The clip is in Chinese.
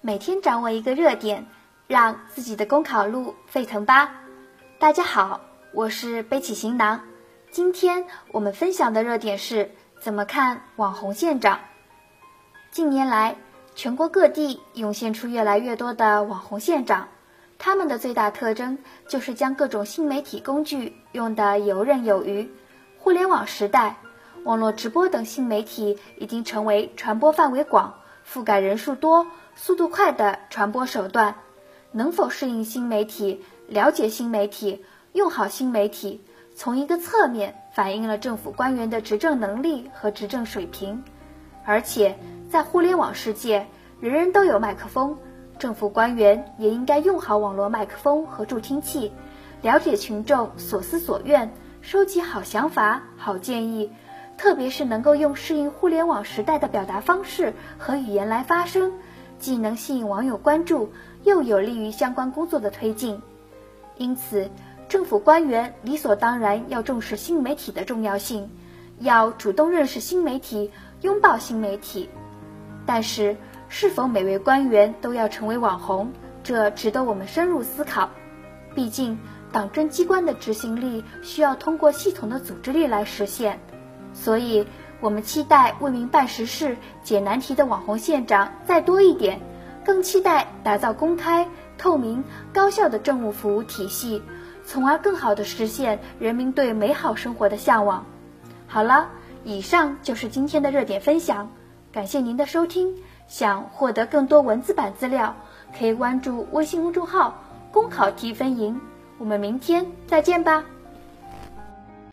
每天掌握一个热点，让自己的公考路沸腾吧！大家好，我是背起行囊。今天我们分享的热点是怎么看网红县长。近年来，全国各地涌现出越来越多的网红县长，他们的最大特征就是将各种新媒体工具用得游刃有余。互联网时代，网络直播等新媒体已经成为传播范围广、覆盖人数多、速度快的传播手段。能否适应新媒体、了解新媒体、用好新媒体，从一个侧面反映了政府官员的执政能力和执政水平。而且，在互联网世界，人人都有麦克风，政府官员也应该用好网络麦克风和助听器，了解群众所思所愿。收集好想法、好建议，特别是能够用适应互联网时代的表达方式和语言来发声，既能吸引网友关注，又有利于相关工作的推进。因此，政府官员理所当然要重视新媒体的重要性，要主动认识新媒体，拥抱新媒体。但是，是否每位官员都要成为网红，这值得我们深入思考。毕竟。党政机关的执行力需要通过系统的组织力来实现，所以我们期待为民办实事、解难题的网红县长再多一点，更期待打造公开、透明、高效的政务服务体系，从而更好地实现人民对美好生活的向往。好了，以上就是今天的热点分享，感谢您的收听。想获得更多文字版资料，可以关注微信公众号“公考提分营”。我们明天再见吧。